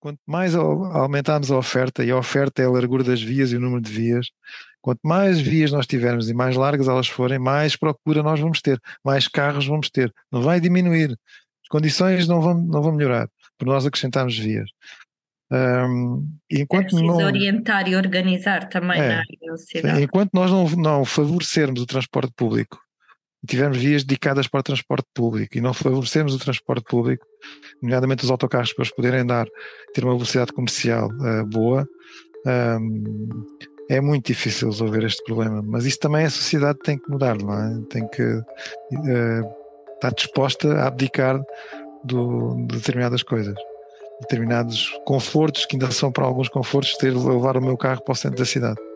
quanto mais aumentarmos a oferta, e a oferta é a largura das vias e o número de vias, quanto mais vias nós tivermos e mais largas elas forem, mais procura nós vamos ter, mais carros vamos ter. Não vai diminuir. As condições não vão, não vão melhorar por nós acrescentarmos vias. Um, enquanto é não, orientar e organizar também é, na. Enquanto nós não, não favorecermos o transporte público tivermos vias dedicadas para o transporte público e não favorecermos o transporte público, nomeadamente os autocarros para eles poderem dar, ter uma velocidade comercial uh, boa, um, é muito difícil resolver este problema. Mas isso também a sociedade tem que mudar, não é? Tem que uh, estar disposta a abdicar do, de determinadas coisas determinados confortos, que ainda são para alguns confortos, ter levar o meu carro para o centro da cidade.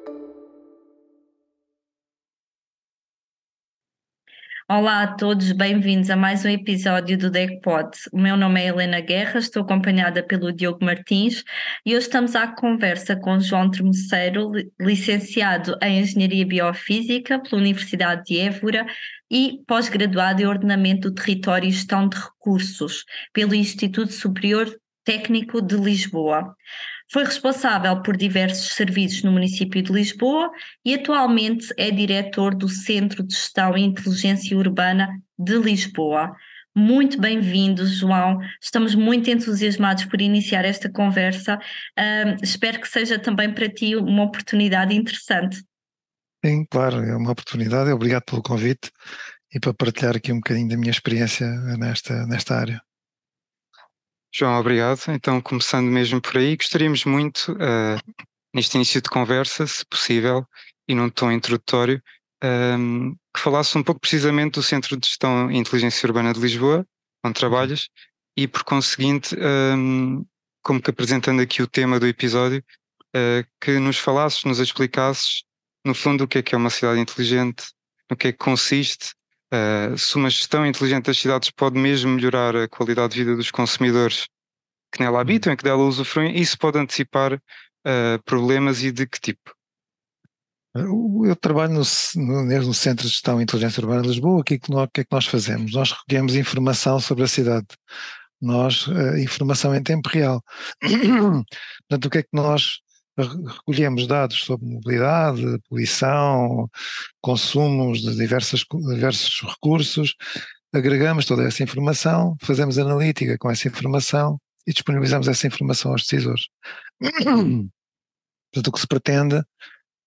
Olá a todos, bem-vindos a mais um episódio do DECPOD. O meu nome é Helena Guerra, estou acompanhada pelo Diogo Martins e hoje estamos à conversa com João Termoceiro, licenciado em Engenharia Biofísica pela Universidade de Évora e pós-graduado em Ordenamento do Território e Gestão de Recursos pelo Instituto Superior técnico de Lisboa. Foi responsável por diversos serviços no município de Lisboa e atualmente é diretor do Centro de Gestão e Inteligência Urbana de Lisboa. Muito bem-vindo, João. Estamos muito entusiasmados por iniciar esta conversa. Espero que seja também para ti uma oportunidade interessante. Sim, claro, é uma oportunidade. Obrigado pelo convite e para partilhar aqui um bocadinho da minha experiência nesta, nesta área. João, obrigado. Então, começando mesmo por aí, gostaríamos muito, uh, neste início de conversa, se possível, e num tom introdutório, um, ehm, que falasse um pouco precisamente do Centro de Gestão e Inteligência Urbana de Lisboa, onde trabalhas, e por conseguinte, um, ehm, como que apresentando aqui o tema do episódio, uh, que nos falasses, nos explicasses, no fundo, o que é que é uma cidade inteligente, no que é que consiste, Uh, se uma gestão inteligente das cidades pode mesmo melhorar a qualidade de vida dos consumidores que nela habitam e que dela usufruem, isso pode antecipar uh, problemas e de que tipo? Eu trabalho no, no, no Centro de Gestão e Inteligência Urbana de Lisboa. O que, é que nós, que é que nós fazemos? Nós recolhemos informação sobre a cidade. Nós, uh, informação em tempo real. Portanto, o que é que nós recolhemos dados sobre mobilidade, poluição, consumos de diversas, diversos recursos, agregamos toda essa informação, fazemos analítica com essa informação e disponibilizamos essa informação aos decisores. Portanto, o que se pretende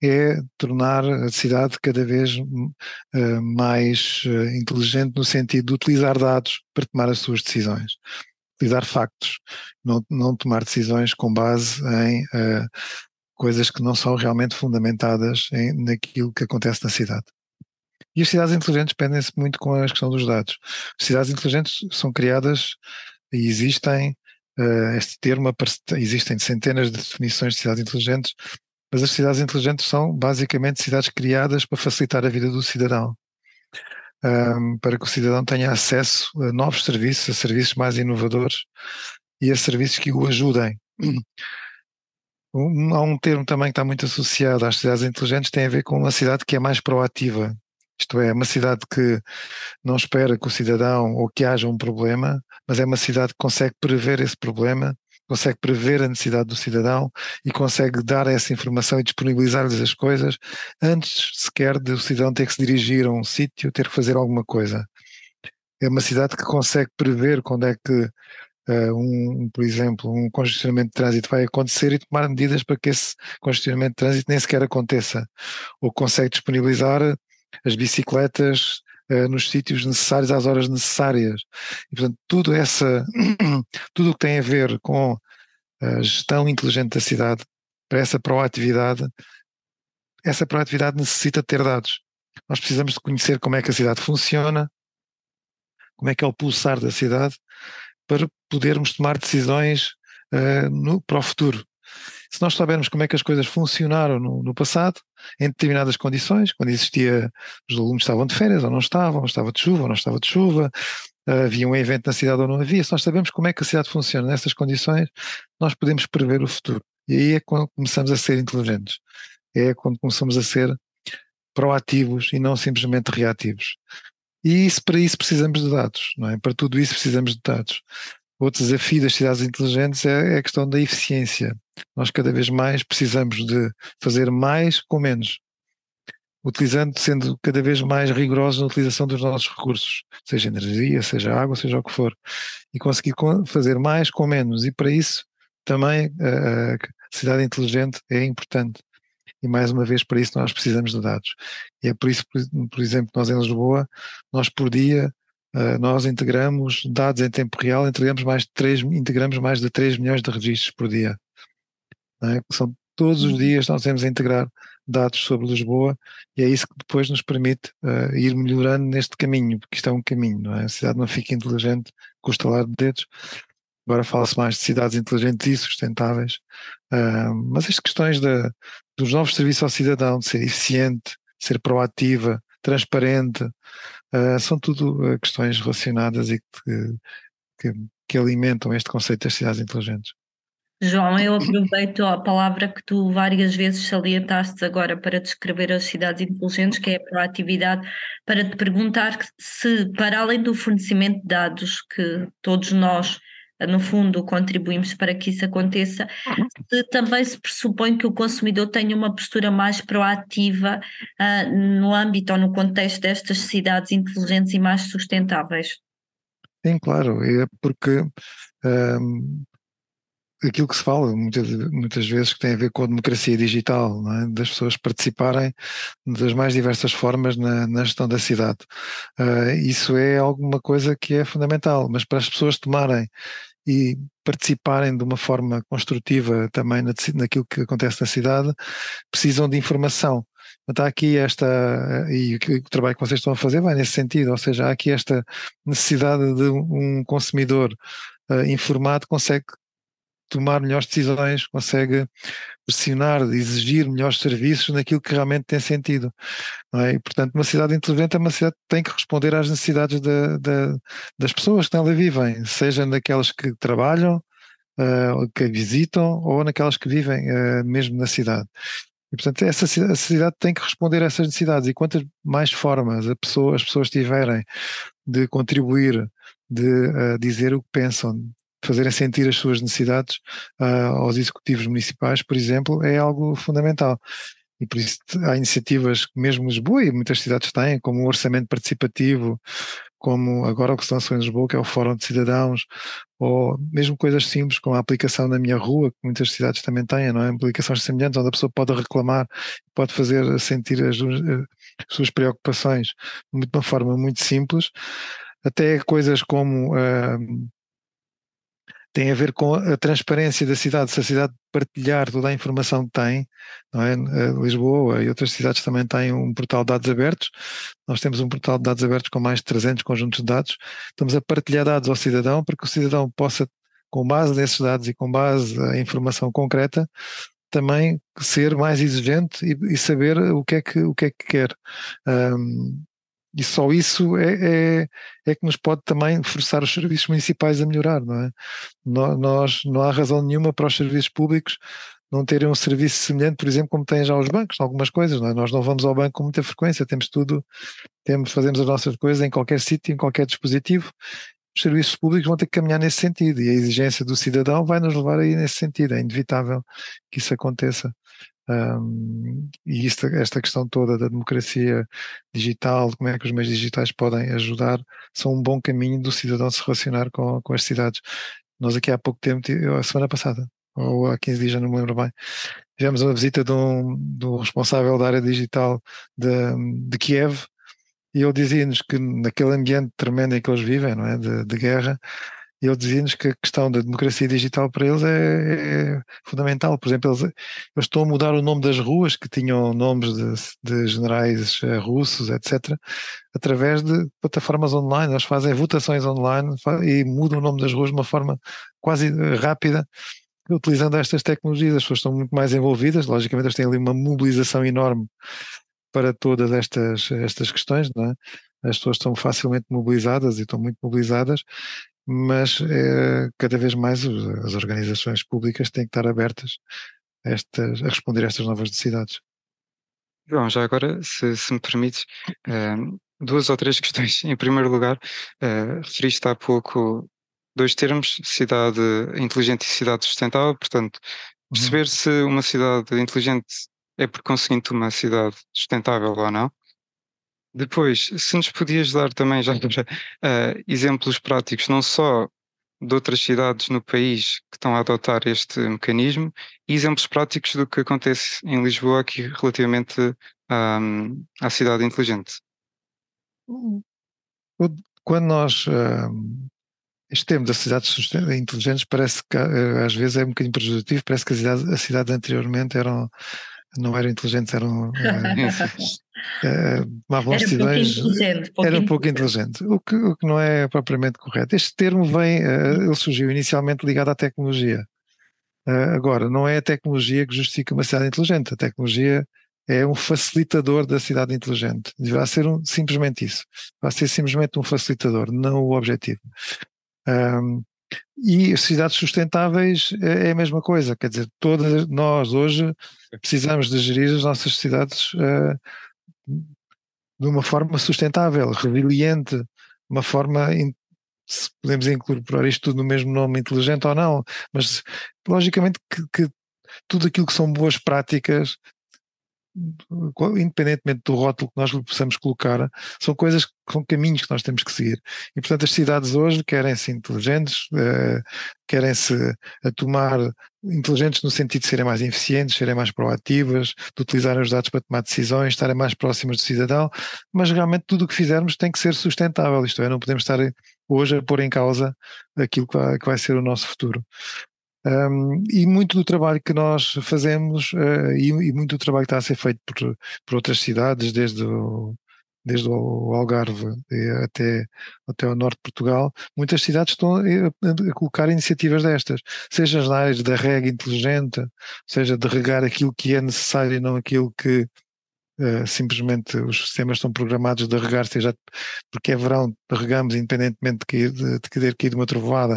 é tornar a cidade cada vez uh, mais uh, inteligente no sentido de utilizar dados para tomar as suas decisões utilizar factos, não, não tomar decisões com base em uh, coisas que não são realmente fundamentadas em, naquilo que acontece na cidade. E as cidades inteligentes pendem-se muito com a questão dos dados. As cidades inteligentes são criadas e existem, uh, este termo, existem centenas de definições de cidades inteligentes, mas as cidades inteligentes são basicamente cidades criadas para facilitar a vida do cidadão um, para que o cidadão tenha acesso a novos serviços, a serviços mais inovadores e a serviços que o ajudem. Um, há um termo também que está muito associado às cidades inteligentes, tem a ver com uma cidade que é mais proativa. Isto é, uma cidade que não espera que o cidadão ou que haja um problema, mas é uma cidade que consegue prever esse problema consegue prever a necessidade do cidadão e consegue dar essa informação e disponibilizar-lhes as coisas antes sequer do cidadão ter que se dirigir a um sítio, ter que fazer alguma coisa. É uma cidade que consegue prever quando é que, uh, um, por exemplo, um congestionamento de trânsito vai acontecer e tomar medidas para que esse congestionamento de trânsito nem sequer aconteça. Ou consegue disponibilizar as bicicletas nos sítios necessários às horas necessárias. E, portanto, tudo essa, tudo o que tem a ver com a gestão inteligente da cidade, para essa proatividade, essa proatividade necessita ter dados. Nós precisamos de conhecer como é que a cidade funciona, como é que é o pulsar da cidade, para podermos tomar decisões uh, no, para o futuro. Se nós soubermos como é que as coisas funcionaram no, no, passado, em determinadas condições, quando existia, os alunos estavam de férias ou não estavam, estava de chuva ou não estava de chuva, havia um evento na cidade ou não havia, se nós sabemos como é que a cidade funciona nessas condições, nós podemos prever o futuro. E aí é quando começamos a ser inteligentes. É quando começamos a ser proativos e não simplesmente reativos. E isso, para isso precisamos de dados, não é? Para tudo isso precisamos de dados. Outro desafio das cidades inteligentes é, é a questão da eficiência. Nós cada vez mais precisamos de fazer mais com menos utilizando, sendo cada vez mais rigorosos na utilização dos nossos recursos, seja energia, seja água, seja o que for, e conseguir fazer mais com menos. E para isso também a cidade inteligente é importante. E mais uma vez, para isso nós precisamos de dados. E é por isso, por exemplo, nós em Lisboa, nós por dia, nós integramos dados em tempo real, integramos mais de 3, integramos mais de 3 milhões de registros por dia. É? São todos os uhum. dias nós temos a integrar dados sobre Lisboa e é isso que depois nos permite uh, ir melhorando neste caminho, porque isto é um caminho, não é? A cidade não fica inteligente com o estalar de dedos. Agora fala-se mais de cidades inteligentes e sustentáveis, uh, mas as questões de, dos novos serviços ao cidadão, de ser eficiente, ser proativa, transparente, uh, são tudo questões relacionadas e que, que, que alimentam este conceito das cidades inteligentes. João, eu aproveito a palavra que tu várias vezes salientaste agora para descrever as cidades inteligentes, que é a proatividade, para te perguntar se, para além do fornecimento de dados que todos nós, no fundo, contribuímos para que isso aconteça, se também se pressupõe que o consumidor tenha uma postura mais proativa uh, no âmbito ou no contexto destas cidades inteligentes e mais sustentáveis. Sim, claro, é porque um, aquilo que se fala muitas, muitas vezes que tem a ver com a democracia digital, é? das pessoas participarem das mais diversas formas na, na gestão da cidade. Uh, isso é alguma coisa que é fundamental, mas para as pessoas tomarem e participarem de uma forma construtiva também na, naquilo que acontece na cidade, precisam de informação. Está aqui esta, e o trabalho que vocês estão a fazer vai nesse sentido, ou seja, há aqui esta necessidade de um consumidor uh, informado consegue tomar melhores decisões, consegue pressionar, exigir melhores serviços naquilo que realmente tem sentido. É? E, portanto, uma cidade inteligente é uma cidade que tem que responder às necessidades de, de, das pessoas que nela vivem, seja naquelas que trabalham, uh, que visitam, ou naquelas que vivem uh, mesmo na cidade. E, portanto, essa a cidade tem que responder a essas necessidades. E quantas mais formas a pessoa, as pessoas tiverem de contribuir, de uh, dizer o que pensam, fazerem sentir as suas necessidades uh, aos executivos municipais, por exemplo, é algo fundamental. E por isso há iniciativas, mesmo Lisboa e muitas cidades têm, como o orçamento participativo, como agora o que se lançou em Lisboa, que é o Fórum de Cidadãos, ou mesmo coisas simples, como a aplicação na minha rua, que muitas cidades também têm, não é? Aplicações semelhantes, onde a pessoa pode reclamar, pode fazer sentir as, as suas preocupações de uma forma muito simples, até coisas como uh, tem a ver com a transparência da cidade, se a cidade partilhar toda a informação que tem, não é? Lisboa e outras cidades também têm um portal de dados abertos, nós temos um portal de dados abertos com mais de 300 conjuntos de dados, estamos a partilhar dados ao cidadão para que o cidadão possa, com base nesses dados e com base em informação concreta, também ser mais exigente e, e saber o que é que, o que, é que quer. Um, e só isso é, é, é, que nos pode também forçar os serviços municipais a melhorar, não é? Nós, não há razão nenhuma para os serviços públicos não terem um serviço semelhante, por exemplo, como têm já os bancos, algumas coisas, não é? Nós não vamos ao banco com muita frequência, temos tudo, temos, fazemos as nossas coisas em qualquer sítio, em qualquer dispositivo. Os serviços públicos vão ter que caminhar nesse sentido e a exigência do cidadão vai nos levar aí nesse sentido. É inevitável que isso aconteça. Um, e isto, esta questão toda da democracia digital, como é que os meios digitais podem ajudar, são um bom caminho do cidadão se relacionar com, com as cidades. Nós aqui há pouco tempo, a semana passada, ou há 15 dias, já não me lembro bem, tivemos uma visita de um, do responsável da área digital de, de Kiev, e ele dizia-nos que naquele ambiente tremendo em que eles vivem, não é, de, de guerra, ele dizia-nos que a questão da democracia digital para eles é, é fundamental. Por exemplo, eles, eles, estão a mudar o nome das ruas que tinham nomes de, de generais eh, russos, etc., através de plataformas online. Eles fazem votações online e mudam o nome das ruas de uma forma quase eh, rápida utilizando estas tecnologias. As pessoas estão muito mais envolvidas, logicamente, eles têm ali uma mobilização enorme para todas estas, estas questões, não é? As pessoas estão facilmente mobilizadas e estão muito mobilizadas mas é, cada vez mais as organizações públicas têm que estar abertas a, estas, a responder a estas novas necessidades. João, já agora, se, se me permites, uh, duas ou três questões. Em primeiro lugar, uh, referiste há pouco dois termos, cidade inteligente e cidade sustentável, portanto, uhum. perceber uhum. se uma cidade inteligente é por conseguinte uma cidade sustentável ou não. Depois, se nos podias dar também já uh, exemplos práticos, não só de outras cidades no país que estão a adotar este mecanismo e exemplos práticos do que acontece em Lisboa aqui relativamente um, à cidade inteligente. Quando nós um, este termo das cidades inteligentes parece que eh, às vezes é um bocadinho prejudicativo, parece que as cidades anteriormente eram não eram inteligentes, eram uh, tomavam era decisões. Era um pouco inteligente, o que, o que não é propriamente correto. Este termo vem, uh, ele surgiu inicialmente ligado à tecnologia. Uh, agora, não é a tecnologia que justifica uma cidade inteligente, a tecnologia é um facilitador da cidade inteligente. Vai ser um, simplesmente isso. Vai ser simplesmente um facilitador, não o objetivo. Um, e cidades sustentáveis é, é a mesma coisa, quer dizer, todas nós hoje precisamos de gerir as nossas cidades uh, de uma forma sustentável, resiliente, uma forma, se podemos incorporar isto tudo no mesmo nome, inteligente ou não, mas logicamente que, que tudo aquilo que são boas práticas independentemente do rótulo que nós lhe possamos colocar, são coisas, são caminhos que nós temos que seguir. E, portanto, as cidades hoje querem-se inteligentes, uh, querem-se a tomar inteligentes no sentido de serem mais eficientes, serem mais proativas, de utilizarem os dados para tomar decisões, estarem mais próximas do cidadão, mas realmente tudo o que fizermos tem que ser sustentável, isto é, não podemos estar hoje a pôr em causa aquilo que vai, que vai ser o nosso futuro. Um, e muito do trabalho que nós fazemos uh, e, e, muito do trabalho que está a ser feito por, por outras cidades, desde o, desde o Algarve até, até o norte de Portugal, muitas cidades estão a, colocar iniciativas destas, seja nas áreas da rega inteligente, seja de regar aquilo que é necessário e não aquilo que Uh, simplesmente os sistemas estão programados de regar, seja porque é verão, regamos independentemente de, que, de, de querer cair de uma trovoada,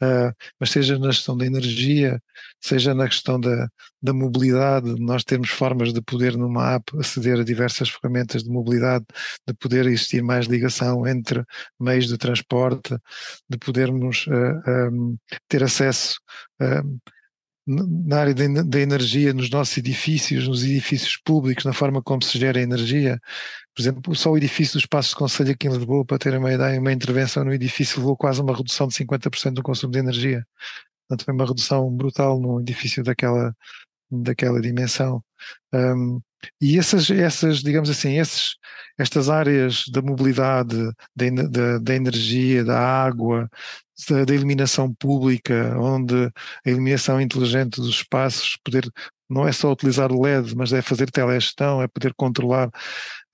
uh, mas seja na questão da energia, seja na questão da, da mobilidade, nós temos formas de poder numa app aceder a diversas ferramentas de mobilidade, de poder existir mais ligação entre meios de transporte, de podermos uh, eh, um, ter acesso na área da energia, nos nossos edifícios, nos edifícios públicos, na forma como se gera a energia. Por exemplo, só o edifício dos Passos de Conselho aqui em Lisboa, para terem uma ideia, uma intervenção no edifício levou quase a uma redução de 50% do consumo de energia. Portanto, foi uma redução brutal no edifício daquela, daquela dimensão. Um, e essas, essas, digamos assim, esses, estas áreas da mobilidade, da, da, da energia, da água, da, da, iluminação pública, onde a iluminação inteligente dos espaços, poder não é só utilizar o LED, mas é fazer telegestão, é poder controlar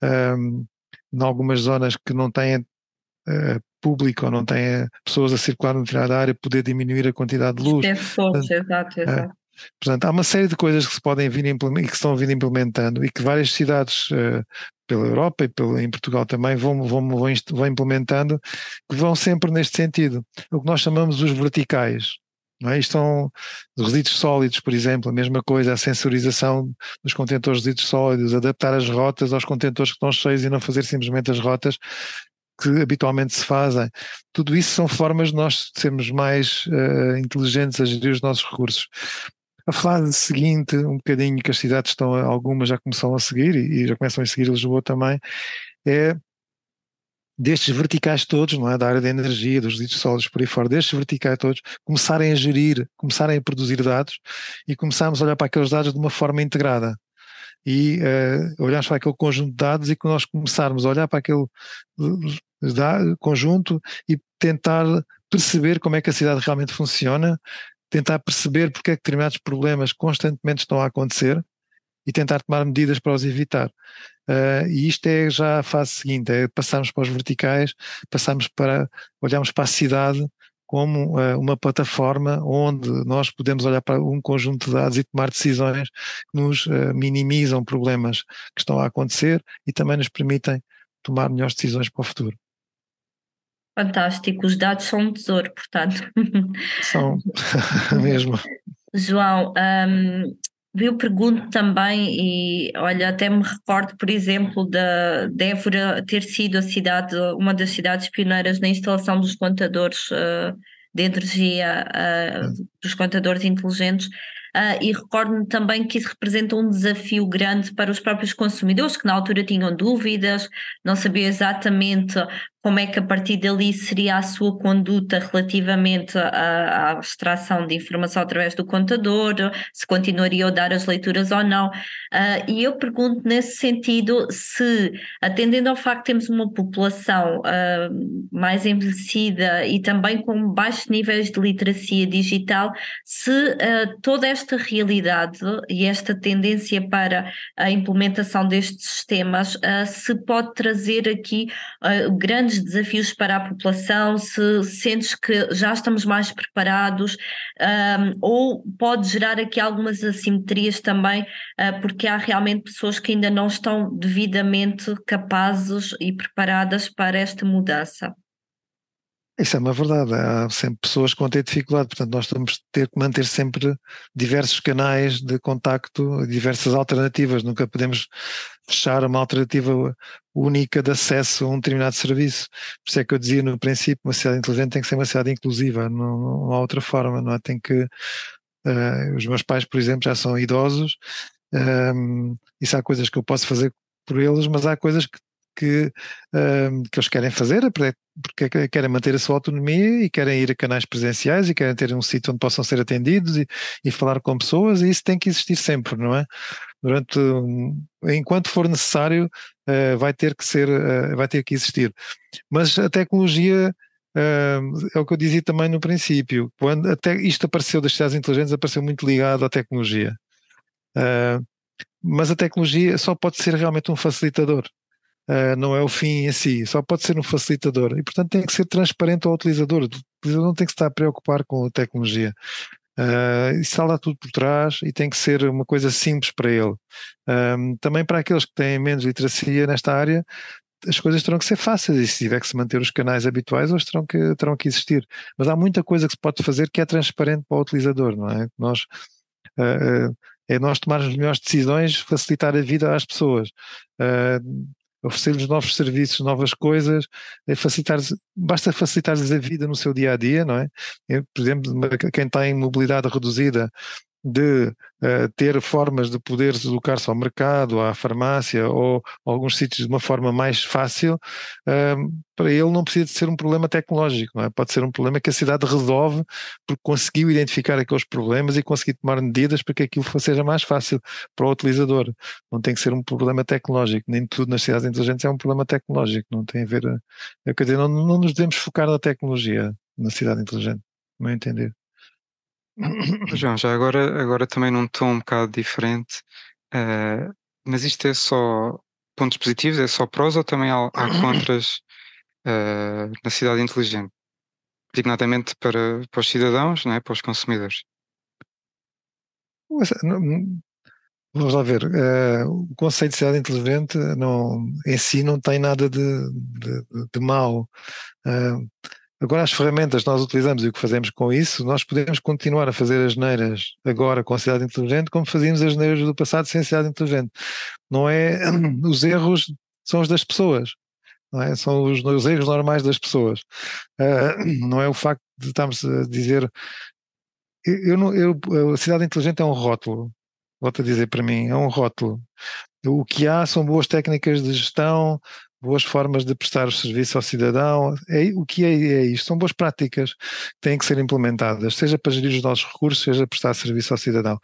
um, em algumas zonas que não têm uh, público ou não têm pessoas a circular no determinada área, poder diminuir a quantidade de luz. Exato, exato, exato. Portanto, há uma série de coisas que se podem vir e que estão a vir implementando e que várias cidades uh, pela Europa e em Portugal também vão, vão, vão, vão implementando, que vão sempre neste sentido. O que nós chamamos os verticais. Não é? Isto são resíduos sólidos, por exemplo, a mesma coisa, a sensorização dos contentores de resíduos sólidos, adaptar as rotas aos contentores que estão cheios e não fazer simplesmente as rotas que habitualmente se fazem. Tudo isso são formas de nós sermos mais uh, inteligentes a gerir os nossos recursos. A fase seguinte, um bocadinho que as cidades estão, algumas já começam a seguir e, já começam a seguir Lisboa também, é destes verticais todos, não é? da área da energia, dos resíduos sólidos por aí fora, destes verticais todos, começarem a gerir, começarem a produzir dados e começarmos a olhar para aqueles dados de uma forma integrada. E uh, olharmos para aquele conjunto de dados e que nós começarmos a olhar para aquele uh, conjunto e tentar perceber como é que a cidade realmente funciona, tentar perceber porque é que determinados problemas constantemente estão a acontecer e tentar tomar medidas para os evitar. Uh, e isto é já a fase seguinte, é passarmos para os verticais, passarmos para, olharmos para a cidade como uh, uma plataforma onde nós podemos olhar para um conjunto de dados e tomar decisões que nos uh, minimizam problemas que estão a acontecer e também nos permitem tomar melhores decisões para o futuro. Fantástico, os dados são um tesouro, portanto. São, mesmo. João, um, eu pergunto também, e olha, até me recordo, por exemplo, da de Évora ter sido a cidade, uma das cidades pioneiras na instalação dos contadores uh, de energia uh, dos contadores inteligentes. Uh, e recordo-me também que isso representa um desafio grande para os próprios consumidores, que na altura tinham dúvidas, não sabiam exatamente como é que a partir dali seria a sua conduta relativamente à, à, extração de informação através do contador, se continuaria a dar as leituras ou não. Uh, e eu pergunto nesse sentido se, atendendo ao facto que temos uma população uh, mais envelhecida e também com baixos níveis de literacia digital, se uh, toda esta realidade e esta tendência para a implementação destes sistemas se pode trazer aqui grandes grandes desafios para a população, se sentes que já estamos mais preparados, um, ou pode gerar aqui algumas assimetrias também, uh, porque há realmente pessoas que ainda não estão devidamente capazes e preparadas para esta mudança. Isso é uma verdade. Há sempre pessoas que vão ter dificuldade, portanto, nós temos de ter que manter sempre diversos canais de contacto, diversas alternativas. Nunca podemos fechar uma alternativa única de acesso a um determinado serviço. Por isso é que eu dizia no princípio: uma cidade inteligente tem que ser uma cidade inclusiva, não, não há outra forma, não é? Tem que. Uh, os meus pais, por exemplo, já são idosos, um, isso há coisas que eu posso fazer por eles, mas há coisas que que, uh, que eles querem fazer, porque querem manter a sua autonomia e querem ir a canais presenciais e querem ter um sítio onde possam ser atendidos e, e falar com pessoas, e isso tem que existir sempre, não é? Durante, enquanto for necessário, uh, vai ter que ser, uh, vai ter que existir. Mas a tecnologia Uh, é o que eu dizia também no princípio, quando até isto apareceu das cidades inteligentes, apareceu muito ligado à tecnologia. Mas a tecnologia só pode ser realmente um facilitador não é o fim em si, só pode ser um facilitador. E, portanto, tem que ser transparente ao utilizador. O utilizador não tem que estar a preocupar com a tecnologia. Uh, está lá tudo por trás e tem que ser uma coisa simples para ele. Um, também para aqueles que têm menos literacia nesta área, as coisas terão que ser fáceis e se tiver que se manter os canais habituais, eles terão que, terão que existir. Mas há muita coisa que se pode fazer que é transparente para o utilizador, não é? Nós, uh, é nós tomarmos as melhores decisões, facilitar a vida às pessoas. Uh, oferecer-lhes novos serviços, novas coisas, é facilitar basta facilitar-lhes a vida no seu dia a dia, não é? Por exemplo, quem tem mobilidade reduzida de uh, ter formas de poder deslocar-se ao mercado, à farmácia ou a alguns sítios de uma forma mais fácil, uh, para ele não precisa de ser um problema tecnológico, não é? pode ser um problema que a cidade resolve porque conseguiu identificar aqueles problemas e conseguir tomar medidas para que aquilo seja mais fácil para o utilizador. Não tem que ser um problema tecnológico, nem tudo nas cidades inteligentes é um problema tecnológico, não tem a ver, é, quer dizer, não, não nos devemos focar na tecnologia na cidade inteligente, meu entender. João, já agora, agora também num tom um bocado diferente, uh, mas isto é só pontos positivos, é só prós ou também há, há contras uh, na cidade inteligente? Dignadamente para, para os cidadãos, não é? para os consumidores. Vamos lá ver. Uh, o conceito de cidade inteligente não, em si não tem nada de, de, de mau. Uh, Agora, as ferramentas que nós utilizamos e o que fazemos com isso, nós podemos continuar a fazer as neiras agora com a cidade inteligente, como fazíamos as neiras do passado sem cidade inteligente. Não é. Os erros são os das pessoas. É? São os, os erros normais das pessoas. Uh, não é o facto de estarmos a dizer. Eu, não, eu, a cidade inteligente é um rótulo. Volto a dizer para mim, é um rótulo. O que há são boas técnicas de gestão, boas formas de prestar o serviço ao cidadão. É, o que é, é isto? São boas práticas que têm que ser implementadas, seja para gerir os nossos recursos, seja prestar serviço ao cidadão.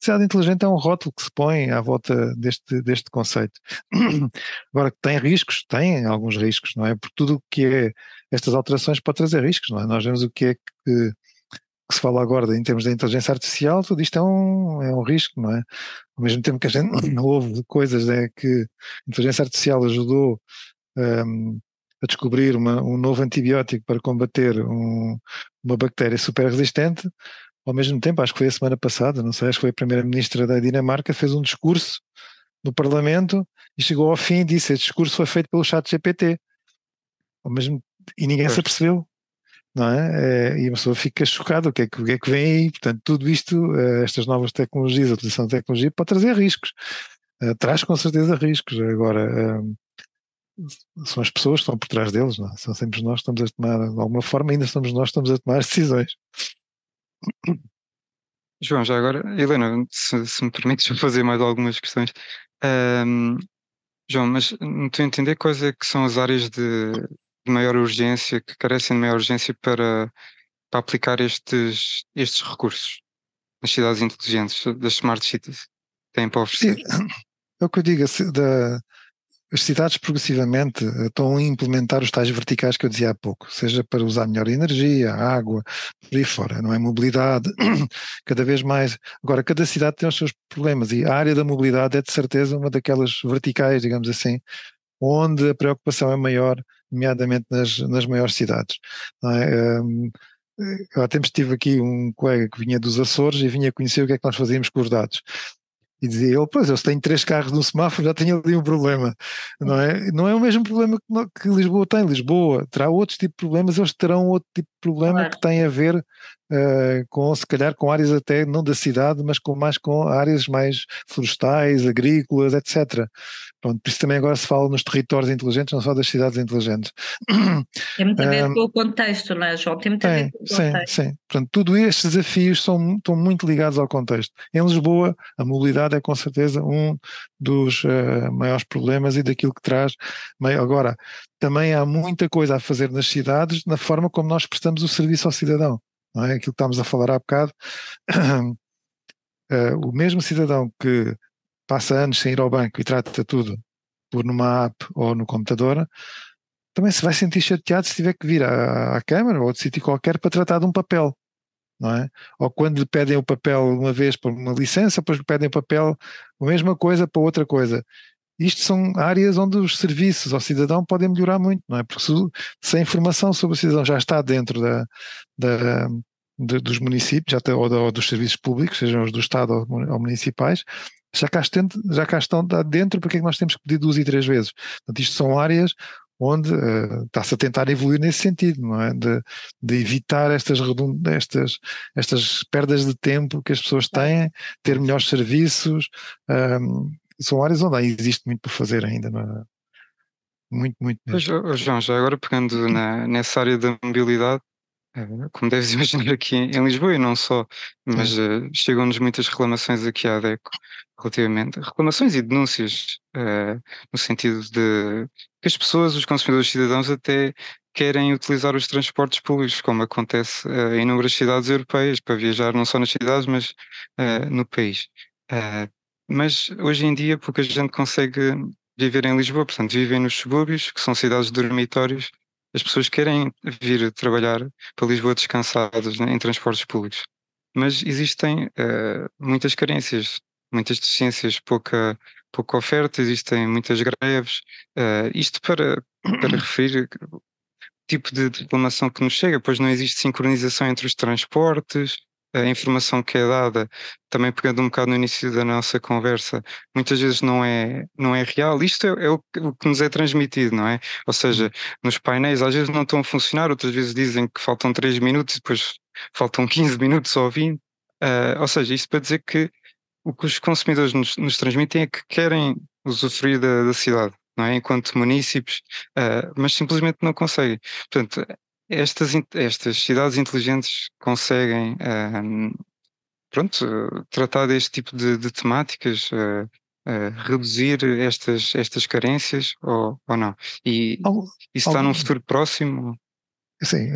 Cidade inteligente é um rótulo que se põe à volta deste, deste conceito. Agora, tem riscos? Tem alguns riscos, não é? Porque tudo o que é estas alterações pode trazer riscos, não é? Nós vemos o que é que que se fala agora em termos da inteligência artificial, tudo isto é um, é um risco, não é? Ao mesmo tempo que a gente ouve coisas é que a inteligência artificial ajudou um, a descobrir uma, um novo antibiótico para combater um, uma bactéria super resistente, ao mesmo tempo, acho que foi a semana passada, não sei, acho que foi a primeira-ministra da Dinamarca, fez um discurso no Parlamento e chegou ao fim e disse: Este discurso foi feito pelo chat GPT. Ao mesmo, e ninguém se apercebeu não é? é? e a pessoa fica chocada, o que é que, o que, é que vem aí? Portanto, tudo isto, eh, estas novas tecnologias, a utilização de tecnologia pode trazer riscos. Uh, traz com certeza riscos. Agora, são as pessoas que estão por trás deles, não é? São sempre nós que estamos a tomar, de alguma forma, ainda somos nós que estamos a tomar as decisões. João, já agora, Helena, se, se me permites fazer mais algumas questões. Um, João, mas não estou a entender quais é que são as áreas de, de maior urgência, que carecem de maior urgência para, para aplicar estes, estes recursos nas cidades inteligentes, das smart cities, têm para oferecer. É o que eu digo, da, as cidades progressivamente eh, estão a implementar os tais verticais que eu dizia há pouco, seja para usar melhor energia, água, por aí fora, não é? Mobilidade, cada vez mais. Agora, cada cidade tem os seus problemas e a área da mobilidade é de certeza uma daquelas verticais, digamos assim, onde a preocupação é maior, nomeadamente nas, nas maiores cidades. É? Um, eu há tempos tive aqui um colega que vinha dos Açores e vinha conhecer o que é que nós fazíamos com os dados. E dizia ele, pois, eu se tenho três carros no semáforo já tenho ali um problema, não é? Não é o mesmo problema que, que Lisboa tem. Lisboa terá outros tipos de problemas, eles terão outro tipo de problema claro. que tem a ver uh, com, se calhar, com áreas até não da cidade, mas com mais com áreas mais florestais, agrícolas, etc. Pronto, por isso também agora se fala nos territórios inteligentes, não só das cidades inteligentes. Tem muito a ver um, com o contexto, não é, João? Tem muito a ver com o contexto. Sim, sim. Portanto, tudo estes desafios são, estão muito ligados ao contexto. Em Lisboa, a mobilidade é com certeza um dos uh, maiores problemas e daquilo que traz. Agora, também há muita coisa a fazer nas cidades na forma como nós prestamos o serviço ao cidadão não é? Aquilo que estávamos a falar há bocado. Uh, o mesmo cidadão que passa anos sem ir ao banco e trata tudo por numa app ou no computador, também se vai sentir chateado se tiver que vir à, à Câmara ou de sítio qualquer para tratar de um papel. Não é? Ou quando lhe pedem o papel uma vez por uma licença, depois lhe pedem o papel, a mesma coisa para outra coisa. Isto são áreas onde os serviços ao cidadão podem melhorar muito, não é? Porque se, se a informação sobre o cidadão já está dentro da, da de, dos municípios já tem, ou, ou, dos serviços públicos, sejam os do Estado ou, ou municipais, já cá, estão, já cá estão dentro, porque é que nós temos que pedir duas e três vezes? Portanto, isto são áreas onde uh, está-se a tentar evoluir nesse sentido, não é? De, de evitar estas, estas, estas perdas de tempo que as pessoas têm, ter melhores serviços, um, são áreas onde existe muito por fazer ainda, é? Muito, muito mesmo. Pois, João, já agora pegando na, nessa área da mobilidade, eh, como deves imaginar aqui em Lisboa e não só, mas uh, chegam-nos muitas reclamações aqui à DECO relativamente, reclamações e denúncias uh, no sentido de que as pessoas, os consumidores cidadãos até querem utilizar os transportes públicos, como acontece uh, em inúmeras cidades europeias, para viajar não só nas cidades, mas no país. Mas hoje em dia pouca gente consegue viver em Lisboa, portanto, vivem nos subúrbios, que são cidades de dormitórios. As pessoas querem vir trabalhar para Lisboa descansadas né, em transportes públicos. Mas existem uh, muitas carências, muitas deficiências, pouca, pouca oferta, existem muitas greves. Uh, isto para, para referir o tipo de reclamação que nos chega, pois não existe sincronização entre os transportes, a informação que é dada, também pegando um bocado no início da nossa conversa, muitas vezes não é, não é real. Isto é, é o, o, que nos é transmitido, não é? Ou seja, uhum. nos painéis às vezes não estão a funcionar, outras vezes dizem que faltam 3 minutos e depois faltam 15 minutos ou 20. Uh, ou seja, isto para dizer que o que os consumidores nos, nos transmitem é que querem usufruir da, da cidade. Não é? Enquanto munícipes, uh, mas simplesmente não conseguem. Portanto, estas, estas cidades inteligentes conseguem pronto, tratar deste tipo de, de temáticas, uh, uh, reduzir estas, estas carências ou, ou não? E isso está num futuro próximo? Sim.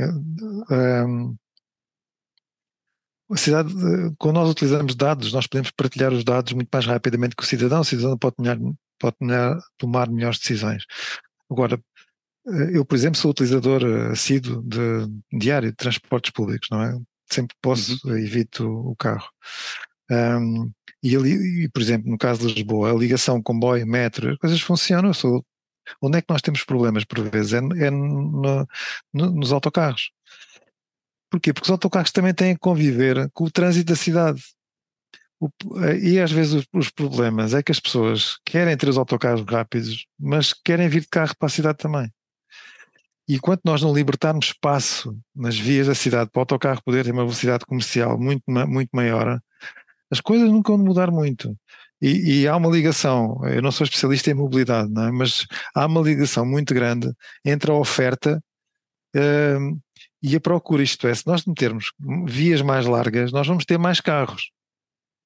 Um, a cidade, quando nós utilizamos dados, nós podemos partilhar os dados muito mais rapidamente que o cidadão. O cidadão pode, pode tomar melhores decisões. Agora, eh, eu, por exemplo, sou utilizador eh, assíduo de, diário de transportes públicos, não é? Sempre posso, uhum. evito o carro. Um, e, ali, por exemplo, no caso de Lisboa, a ligação comboio, metro, as coisas funcionam. Sou, onde é que nós temos problemas, por vezes? É, é no, no, nos autocarros. Porquê? Porque os autocarros também têm que conviver com o trânsito da cidade. O, eh, e às vezes os, os, problemas é que as pessoas querem ter os autocarros rápidos, mas querem vir de carro para a cidade também. E enquanto nós não libertarmos espaço nas vias da cidade para o autocarro poder ter uma velocidade comercial muito, muito maior, as coisas nunca vão mudar muito. E, e, há uma ligação, eu não sou especialista em mobilidade, é? mas há uma ligação muito grande entre a oferta uh, e a procura. Isto é, se nós metermos vias mais largas, nós vamos ter mais carros.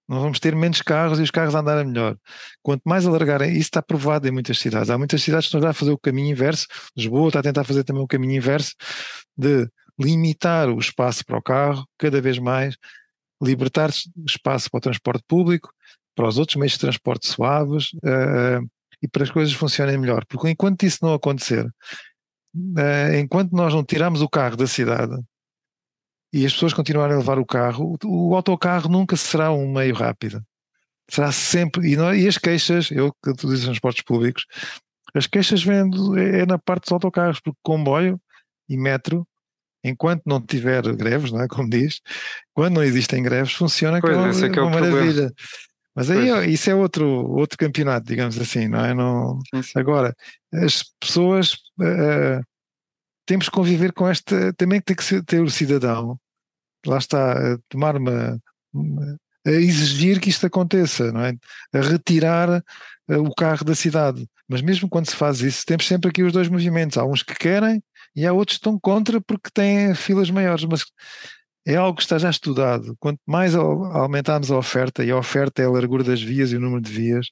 Nós vamos ter menos carros e os carros andarem melhor. Quanto mais alargarem, isso está provado em muitas cidades. Há muitas cidades que estão a fazer o caminho inverso. Lisboa está a tentar fazer também o caminho inverso de limitar o espaço para o carro cada vez mais, libertar espaço para o transporte público, para os outros meios de transporte suaves uh, e para as coisas funcionem melhor. Porque enquanto isso não acontecer, uh, enquanto nós não tirarmos o carro da cidade e as pessoas continuarem a levar o carro, o, autocarro nunca será um meio rápido. Será sempre. E, não, e as queixas, eu que utilizo transportes públicos, as queixas vêm é, é na parte dos autocarros, porque comboio e metro enquanto não tiver greves, não é? Como diz, quando não existem greves, funciona pois, como é, é uma maravilha. Problema. Mas aí pois. isso é outro, outro campeonato, digamos assim, não é? Não, sim, sim. Agora, as pessoas uh, temos que conviver com esta, também tem que ter o cidadão, lá está, a tomar uma, uma a exigir que isto aconteça, não é? A retirar uh, o carro da cidade. Mas mesmo quando se faz isso, temos sempre aqui os dois movimentos. Há uns que querem e há outros que estão contra porque têm filas maiores. Mas é algo que está já estudado. Quanto mais aumentarmos a oferta, e a oferta é a largura das vias e o número de vias,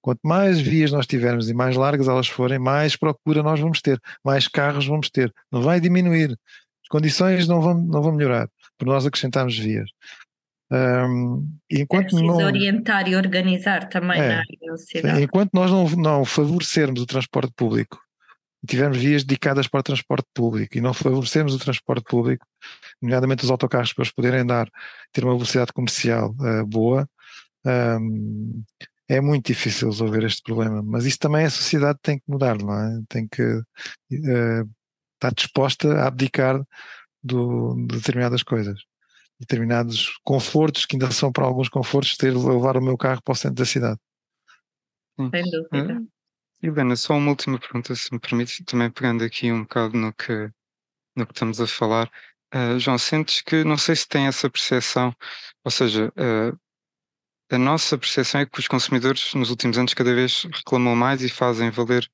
quanto mais vias nós tivermos e mais largas elas forem, mais procura nós vamos ter, mais carros vamos ter. Não vai diminuir. As condições não vão, não vão melhorar por nós acrescentarmos vias. Um, enquanto é não, orientar e organizar também é, na área da cidade. Enquanto nós não, não favorecermos o transporte público e tivermos vias dedicadas para o transporte público e não favorecemos o transporte público, nomeadamente os autocarros para eles poderem dar, ter uma velocidade comercial uh, boa, um, é muito difícil resolver este problema. Mas isso também a sociedade tem que mudar, não é? Tem que uh, estar disposta a abdicar do, de determinadas coisas. Determinados confortos, que ainda são para alguns confortos, ter levar o meu carro para o centro da cidade. Sem dúvida. Helena, só uma última pergunta, se me permite, também pegando aqui um bocado no que, no que estamos a falar. Uh, João, sentes que, não sei se tem essa percepção, ou seja, uh, a nossa percepção é que os consumidores nos últimos anos cada vez reclamam mais e fazem valer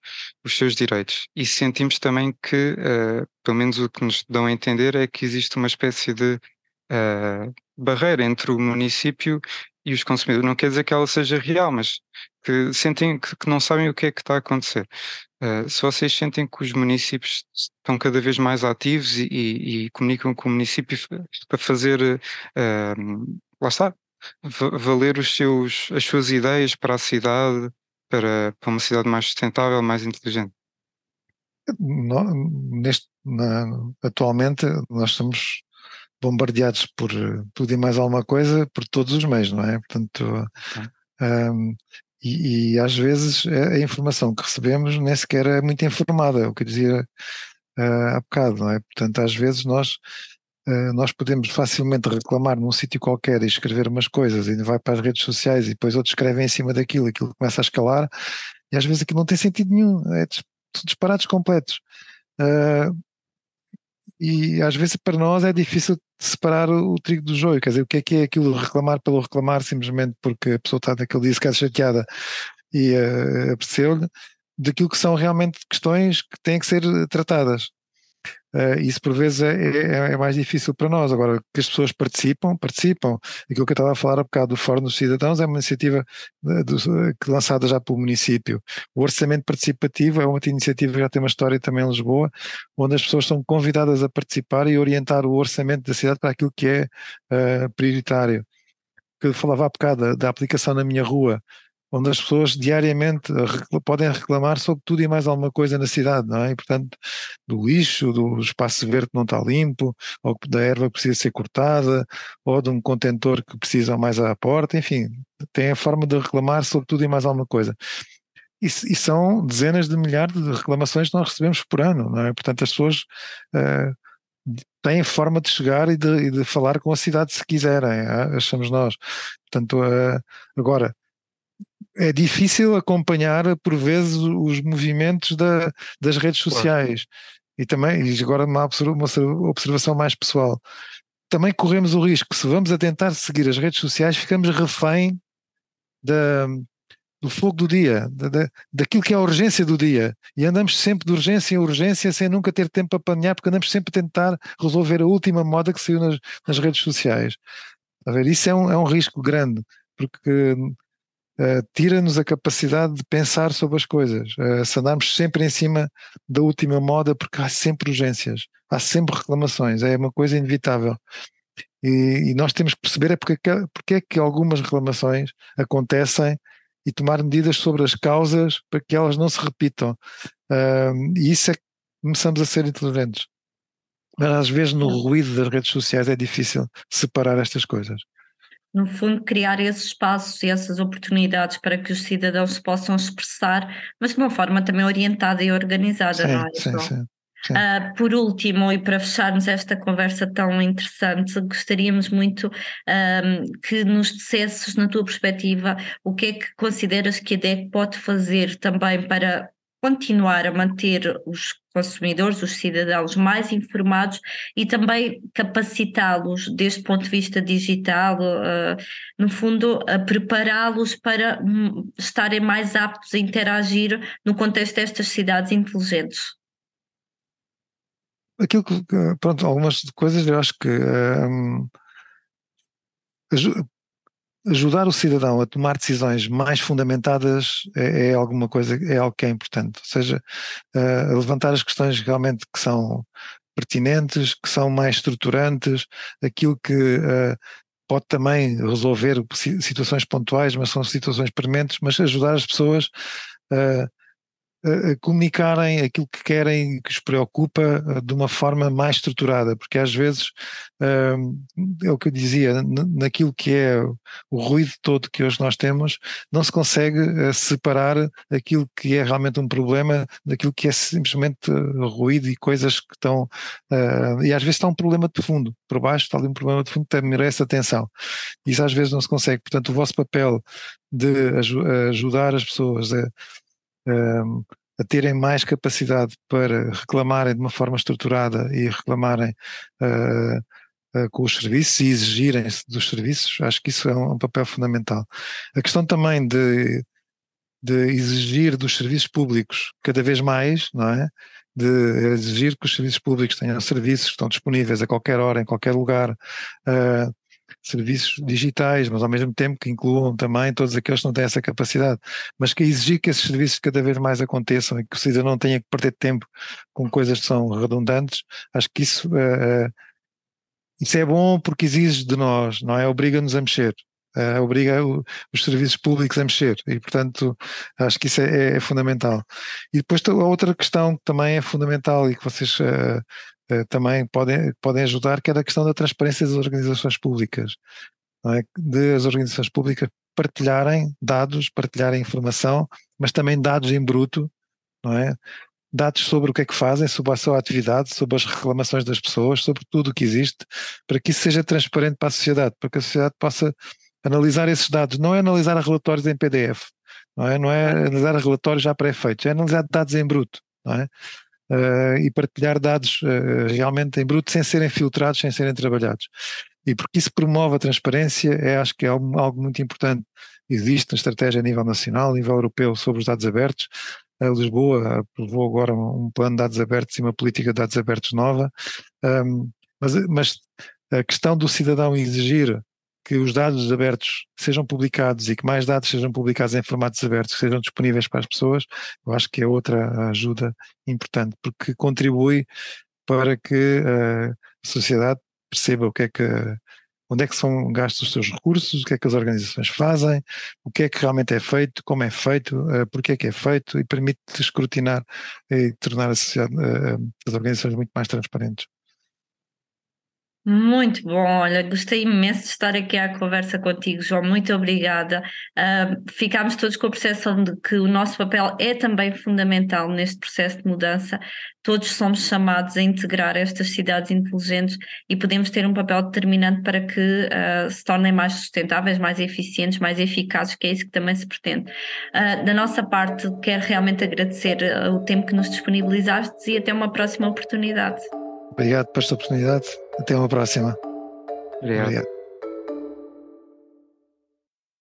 os seus direitos. E sentimos também que, uh, pelo menos o que nos dão a entender, é que existe uma espécie de barreira entre o município e os consumidores. Não quer dizer que ela seja real, mas que sentem que, que não sabem o que é que está a acontecer. Uh, se vocês sentem que os municípios estão cada vez mais ativos e, e, e comunicam com o município para fazer, uh, lá está, valer os seus, as suas ideias para a cidade, para, para uma cidade mais sustentável, mais inteligente? neste, na, atualmente nós somos bombardeados por tudo e mais alguma coisa por todos os meios, não é? Portanto, um, e, e, às vezes a informação que recebemos nem sequer é muito informada, é o que eu dizia uh, há bocado, não é? Portanto, às vezes nós, nós podemos facilmente reclamar num sítio qualquer e escrever umas coisas e vai para as redes sociais e depois outros escrevem em cima daquilo, aquilo começa a escalar e às vezes aquilo não tem sentido nenhum, é disparados completos. Uh, e às vezes para nós é difícil separar o, trigo do joio, quer dizer, o que é que é aquilo reclamar pelo reclamar simplesmente porque a pessoa está naquele dia se quer chateada e uh, apeteceu-lhe, daquilo que são realmente questões que têm que ser tratadas. Uh, isso por vezes é, é, é, mais difícil para nós. Agora, que as pessoas participam, participam. Aquilo que eu estava a falar há bocado do Fórum dos Cidadãos é uma iniciativa de, de, de, lançada já pelo município. O orçamento participativo é uma iniciativa que já tem uma história também em Lisboa, onde as pessoas são convidadas a participar e orientar o orçamento da cidade para aquilo que é uh, prioritário. Que eu falava há bocado da, da aplicação na minha rua, onde as pessoas diariamente podem reclamar sobre tudo e mais alguma coisa na cidade, não é? E, portanto, do lixo, do espaço verde que não está limpo, ou da erva que precisa ser cortada, ou de um contentor que precisa mais à porta, enfim, tem a forma de reclamar sobre tudo e mais alguma coisa. E, e são dezenas de milhares de reclamações que nós recebemos por ano, não é? Portanto, as pessoas uh, têm forma de chegar e de, e de, falar com a cidade se quiserem, é? achamos nós. Portanto, uh, agora, é difícil acompanhar por vezes os movimentos da, das redes sociais. E também, e agora uma, observação mais pessoal, também corremos o risco, se vamos a tentar seguir as redes sociais, ficamos refém da, do fogo do dia, da, daquilo que é a urgência do dia. E andamos sempre de urgência em urgência sem nunca ter tempo para planear, porque andamos sempre a tentar resolver a última moda que saiu nas, nas redes sociais. A ver, isso é um, é um risco grande, porque uh, tira-nos a capacidade de pensar sobre as coisas. Uh, se andarmos sempre em cima da última moda, porque há sempre urgências, há sempre reclamações, é uma coisa inevitável. E, e nós temos que perceber é porque, porque é que algumas reclamações acontecem e tomar medidas sobre as causas para que elas não se repitam. Uh, e isso é que começamos a ser inteligentes. Mas às vezes no ruído das redes sociais é difícil separar estas coisas. No fundo, criar esses espaços e essas oportunidades para que os cidadãos se possam expressar, mas de uma forma também orientada e organizada, sim, não é? Sim, sim. Uh, por último, e para fecharmos esta conversa tão interessante, gostaríamos muito um, que nos dissesses, na tua perspectiva, o que é que consideras que a DEC pode fazer também para continuar a manter os consumidores, os cidadãos mais informados e também capacitá-los deste ponto de vista digital, uh, no fundo, prepará-los para um, estarem mais aptos a interagir no contexto destas cidades inteligentes. Aquilo que, pronto, algumas coisas eu acho que um, ajudar o cidadão a tomar decisões mais fundamentadas é, é, alguma coisa, é algo que é importante, ou seja, uh, levantar as questões realmente que são pertinentes, que são mais estruturantes, aquilo que uh, pode também resolver situações pontuais, mas são situações prementes, mas ajudar as pessoas uh, comunicarem aquilo que querem que os preocupa eh, de uma forma mais estruturada, porque às vezes hum, é o que eu dizia, naquilo que é o ruído todo que hoje nós temos, não se consegue eh, separar aquilo que é realmente um problema daquilo que é simplesmente eh, ruído e coisas que estão, e às vezes está um problema de fundo, por baixo está ali um problema de fundo que merece atenção. Isso às vezes não se consegue, portanto o vosso papel de ajudar as pessoas a um, a terem mais capacidade para reclamarem de uma forma estruturada e reclamarem uh, uh, com os serviços e exigirem-se dos serviços, acho que isso é um, um, papel fundamental. A questão também de, de exigir dos serviços públicos cada vez mais, não é? de exigir que os serviços públicos tenham serviços que estão disponíveis a qualquer hora, em qualquer lugar, uh, serviços digitais, mas ao mesmo tempo que incluam também todos aqueles que não têm essa capacidade, mas que exigir que esses serviços cada vez mais aconteçam e que o cidadão não tenha que perder tempo com coisas que são redundantes, acho que isso, uh, isso é bom porque exige de nós, não é? Obriga-nos a mexer. Uh, obriga o, os serviços públicos a mexer e, portanto, acho que isso é, é, fundamental. E depois a outra questão que também é fundamental e que vocês uh, também podem, podem ajudar, que é a questão da transparência das organizações públicas, é? de as organizações públicas partilharem dados, partilharem informação, mas também dados em bruto, não é? Dados sobre o que é que fazem, sobre a sua atividade, sobre as reclamações das pessoas, sobre tudo o que existe, para que isso seja transparente para a sociedade, para que a sociedade possa analisar esses dados. Não é analisar relatórios em PDF, não é, não é analisar relatórios já pré-feitos, é analisar dados em bruto, não é? Uh, e partilhar dados uh, realmente em bruto sem serem filtrados, sem serem trabalhados. E porque isso promove a transparência, é, acho que é algo, algo muito importante. Existe uma estratégia a nível nacional, a nível europeu, sobre os dados abertos. A Lisboa aprovou agora um plano de dados abertos e uma política de dados abertos nova. Um, mas, mas a questão do cidadão exigir que os dados abertos sejam publicados e que mais dados sejam publicados em formatos abertos, que sejam disponíveis para as pessoas, eu acho que é outra ajuda importante, porque contribui para que eh, a sociedade perceba o que é que onde é que são gastos os seus recursos, o que é que as organizações fazem, o que é que realmente é feito, como é feito, uh, porque é que é feito e permite escrutinar e tornar uh, as organizações muito mais transparentes. Muito bom, olha, gostei imenso de estar aqui à conversa contigo, João, muito obrigada. Uh, ficámos todos com a percepção de que o nosso papel é também fundamental neste processo de mudança. Todos somos chamados a integrar estas cidades inteligentes e podemos ter um papel determinante para que uh, se tornem mais sustentáveis, mais eficientes, mais eficazes, que é isso que também se pretende. Uh, da nossa parte, quero realmente agradecer o tempo que nos disponibilizaste e até uma próxima oportunidade. Obrigado por esta oportunidade. Até uma próxima. Obrigado. Obrigado.